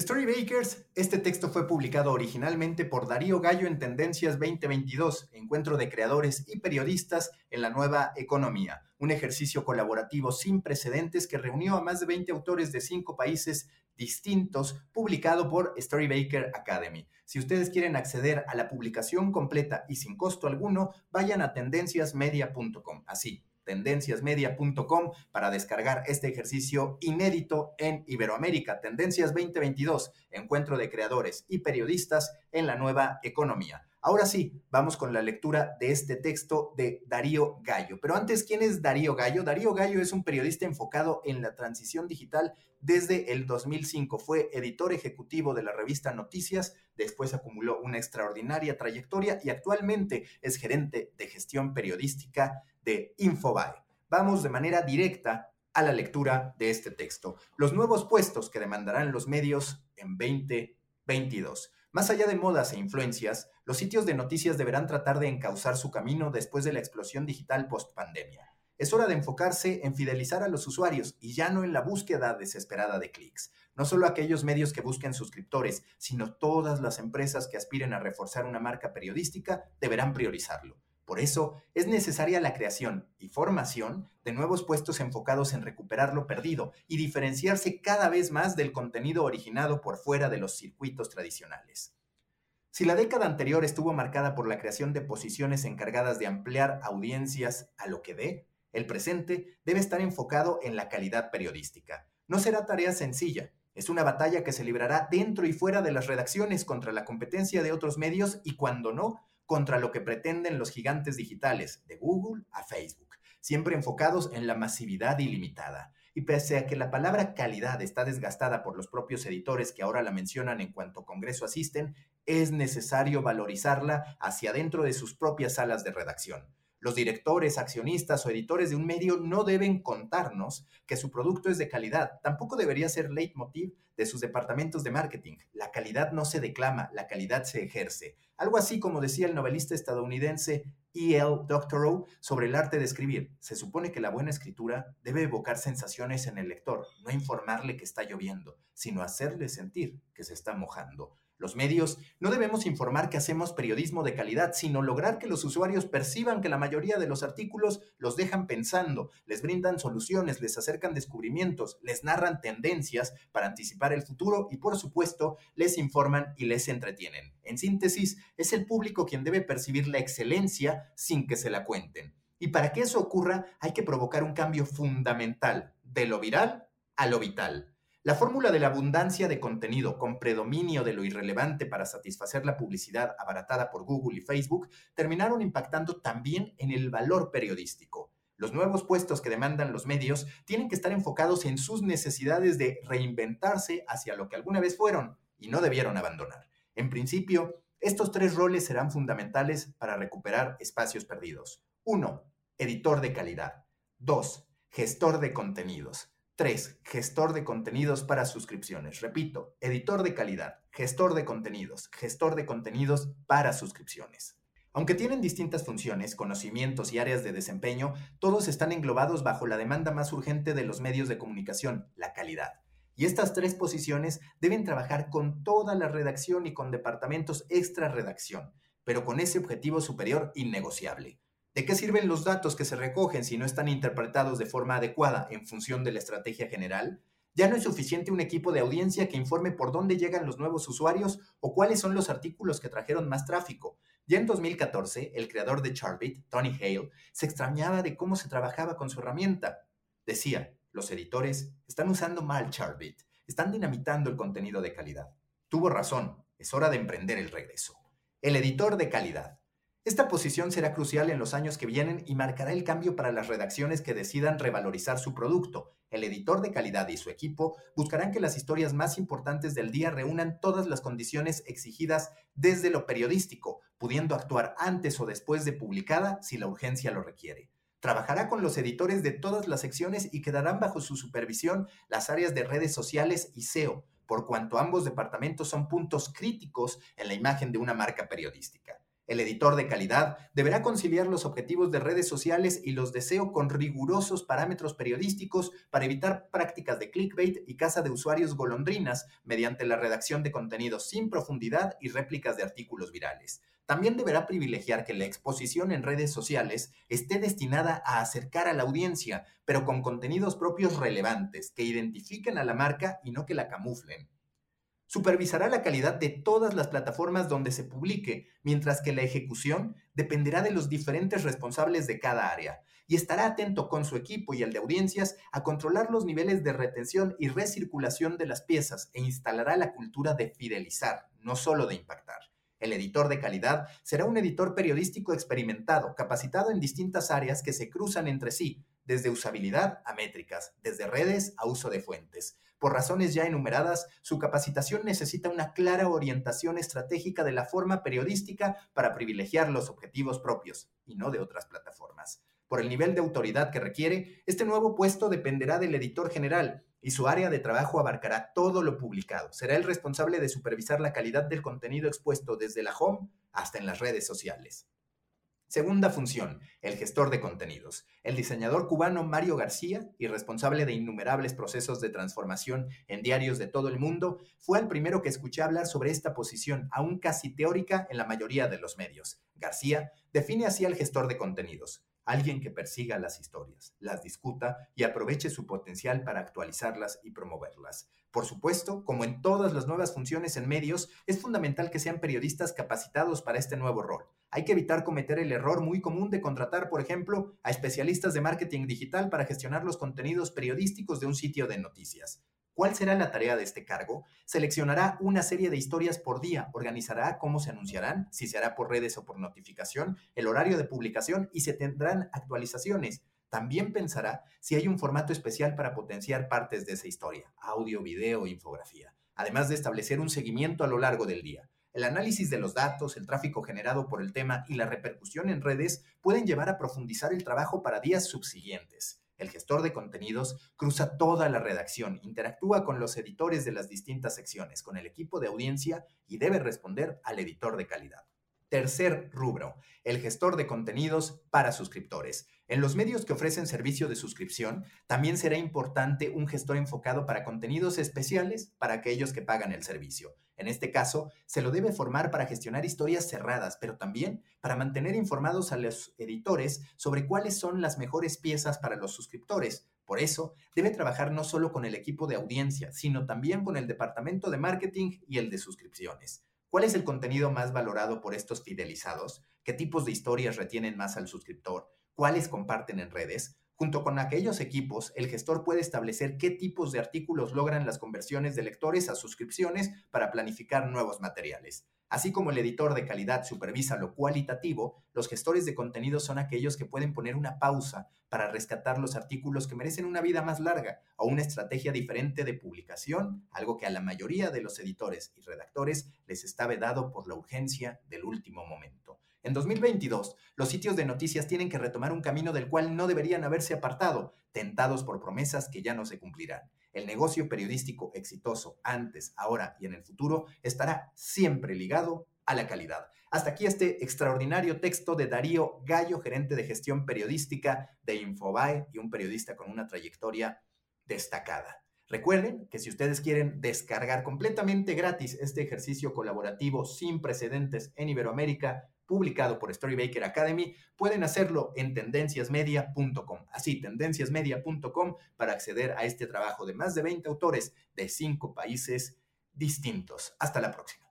Storybakers, este texto fue publicado originalmente por Darío Gallo en Tendencias 2022, encuentro de creadores y periodistas en la nueva economía, un ejercicio colaborativo sin precedentes que reunió a más de 20 autores de cinco países distintos, publicado por Storybaker Academy. Si ustedes quieren acceder a la publicación completa y sin costo alguno, vayan a tendenciasmedia.com, así, tendenciasmedia.com para descargar este ejercicio inédito en Iberoamérica. Tendencias 2022, encuentro de creadores y periodistas en la nueva economía. Ahora sí, vamos con la lectura de este texto de Darío Gallo. Pero antes, ¿quién es Darío Gallo? Darío Gallo es un periodista enfocado en la transición digital desde el 2005. Fue editor ejecutivo de la revista Noticias, después acumuló una extraordinaria trayectoria y actualmente es gerente de gestión periodística de Infobae. Vamos de manera directa a la lectura de este texto. Los nuevos puestos que demandarán los medios en 2022. Más allá de modas e influencias, los sitios de noticias deberán tratar de encauzar su camino después de la explosión digital post-pandemia. Es hora de enfocarse en fidelizar a los usuarios y ya no en la búsqueda desesperada de clics. No solo aquellos medios que busquen suscriptores, sino todas las empresas que aspiren a reforzar una marca periodística deberán priorizarlo. Por eso es necesaria la creación y formación de nuevos puestos enfocados en recuperar lo perdido y diferenciarse cada vez más del contenido originado por fuera de los circuitos tradicionales. Si la década anterior estuvo marcada por la creación de posiciones encargadas de ampliar audiencias a lo que dé, el presente debe estar enfocado en la calidad periodística. No será tarea sencilla, es una batalla que se librará dentro y fuera de las redacciones contra la competencia de otros medios y cuando no, contra lo que pretenden los gigantes digitales, de Google a Facebook, siempre enfocados en la masividad ilimitada. Y pese a que la palabra calidad está desgastada por los propios editores que ahora la mencionan en cuanto Congreso asisten, es necesario valorizarla hacia dentro de sus propias salas de redacción. Los directores, accionistas o editores de un medio no deben contarnos que su producto es de calidad. Tampoco debería ser leitmotiv de sus departamentos de marketing. La calidad no se declama, la calidad se ejerce. Algo así como decía el novelista estadounidense E.L. Doctorow sobre el arte de escribir. Se supone que la buena escritura debe evocar sensaciones en el lector, no informarle que está lloviendo, sino hacerle sentir que se está mojando. Los medios no debemos informar que hacemos periodismo de calidad, sino lograr que los usuarios perciban que la mayoría de los artículos los dejan pensando, les brindan soluciones, les acercan descubrimientos, les narran tendencias para anticipar el futuro y por supuesto les informan y les entretienen. En síntesis, es el público quien debe percibir la excelencia sin que se la cuenten. Y para que eso ocurra hay que provocar un cambio fundamental de lo viral a lo vital. La fórmula de la abundancia de contenido con predominio de lo irrelevante para satisfacer la publicidad abaratada por Google y Facebook terminaron impactando también en el valor periodístico. Los nuevos puestos que demandan los medios tienen que estar enfocados en sus necesidades de reinventarse hacia lo que alguna vez fueron y no debieron abandonar. En principio, estos tres roles serán fundamentales para recuperar espacios perdidos. 1. Editor de calidad. 2. Gestor de contenidos. 3. Gestor de contenidos para suscripciones. Repito, editor de calidad, gestor de contenidos, gestor de contenidos para suscripciones. Aunque tienen distintas funciones, conocimientos y áreas de desempeño, todos están englobados bajo la demanda más urgente de los medios de comunicación, la calidad. Y estas tres posiciones deben trabajar con toda la redacción y con departamentos extra redacción, pero con ese objetivo superior innegociable. ¿De qué sirven los datos que se recogen si no están interpretados de forma adecuada en función de la estrategia general? Ya no es suficiente un equipo de audiencia que informe por dónde llegan los nuevos usuarios o cuáles son los artículos que trajeron más tráfico. Ya en 2014, el creador de Charbit, Tony Hale, se extrañaba de cómo se trabajaba con su herramienta. Decía, los editores están usando mal Charbit, están dinamitando el contenido de calidad. Tuvo razón, es hora de emprender el regreso. El editor de calidad. Esta posición será crucial en los años que vienen y marcará el cambio para las redacciones que decidan revalorizar su producto. El editor de calidad y su equipo buscarán que las historias más importantes del día reúnan todas las condiciones exigidas desde lo periodístico, pudiendo actuar antes o después de publicada si la urgencia lo requiere. Trabajará con los editores de todas las secciones y quedarán bajo su supervisión las áreas de redes sociales y SEO, por cuanto ambos departamentos son puntos críticos en la imagen de una marca periodística. El editor de calidad deberá conciliar los objetivos de redes sociales y los deseos con rigurosos parámetros periodísticos para evitar prácticas de clickbait y caza de usuarios golondrinas mediante la redacción de contenidos sin profundidad y réplicas de artículos virales. También deberá privilegiar que la exposición en redes sociales esté destinada a acercar a la audiencia, pero con contenidos propios relevantes, que identifiquen a la marca y no que la camuflen. Supervisará la calidad de todas las plataformas donde se publique, mientras que la ejecución dependerá de los diferentes responsables de cada área, y estará atento con su equipo y el de audiencias a controlar los niveles de retención y recirculación de las piezas e instalará la cultura de fidelizar, no solo de impactar. El editor de calidad será un editor periodístico experimentado, capacitado en distintas áreas que se cruzan entre sí, desde usabilidad a métricas, desde redes a uso de fuentes. Por razones ya enumeradas, su capacitación necesita una clara orientación estratégica de la forma periodística para privilegiar los objetivos propios y no de otras plataformas. Por el nivel de autoridad que requiere, este nuevo puesto dependerá del editor general y su área de trabajo abarcará todo lo publicado. Será el responsable de supervisar la calidad del contenido expuesto desde la home hasta en las redes sociales. Segunda función, el gestor de contenidos. El diseñador cubano Mario García, y responsable de innumerables procesos de transformación en diarios de todo el mundo, fue el primero que escuché hablar sobre esta posición, aún casi teórica en la mayoría de los medios. García define así al gestor de contenidos, alguien que persiga las historias, las discuta y aproveche su potencial para actualizarlas y promoverlas. Por supuesto, como en todas las nuevas funciones en medios, es fundamental que sean periodistas capacitados para este nuevo rol hay que evitar cometer el error muy común de contratar, por ejemplo, a especialistas de marketing digital para gestionar los contenidos periodísticos de un sitio de noticias. ¿Cuál será la tarea de este cargo? Seleccionará una serie de historias por día, organizará cómo se anunciarán, si se hará por redes o por notificación, el horario de publicación y se tendrán actualizaciones. También pensará si hay un formato especial para potenciar partes de esa historia, audio, video, infografía, además de establecer un seguimiento a lo largo del día. El análisis de los datos, el tráfico generado por el tema y la repercusión en redes pueden llevar a profundizar el trabajo para días subsiguientes. El gestor de contenidos cruza toda la redacción, interactúa con los editores de las distintas secciones, con el equipo de audiencia y debe responder al editor de calidad. Tercer rubro, el gestor de contenidos para suscriptores. En los medios que ofrecen servicio de suscripción, también será importante un gestor enfocado para contenidos especiales para aquellos que pagan el servicio. En este caso, se lo debe formar para gestionar historias cerradas, pero también para mantener informados a los editores sobre cuáles son las mejores piezas para los suscriptores. Por eso, debe trabajar no solo con el equipo de audiencia, sino también con el departamento de marketing y el de suscripciones. ¿Cuál es el contenido más valorado por estos fidelizados? ¿Qué tipos de historias retienen más al suscriptor? ¿Cuáles comparten en redes? Junto con aquellos equipos, el gestor puede establecer qué tipos de artículos logran las conversiones de lectores a suscripciones para planificar nuevos materiales. Así como el editor de calidad supervisa lo cualitativo, los gestores de contenido son aquellos que pueden poner una pausa para rescatar los artículos que merecen una vida más larga o una estrategia diferente de publicación, algo que a la mayoría de los editores y redactores les está vedado por la urgencia del último momento. En 2022, los sitios de noticias tienen que retomar un camino del cual no deberían haberse apartado, tentados por promesas que ya no se cumplirán. El negocio periodístico exitoso antes, ahora y en el futuro estará siempre ligado a la calidad. Hasta aquí este extraordinario texto de Darío Gallo, gerente de gestión periodística de Infobae y un periodista con una trayectoria destacada. Recuerden que si ustedes quieren descargar completamente gratis este ejercicio colaborativo sin precedentes en Iberoamérica, publicado por Storybaker Academy, pueden hacerlo en tendenciasmedia.com. Así, tendenciasmedia.com para acceder a este trabajo de más de 20 autores de 5 países distintos. Hasta la próxima.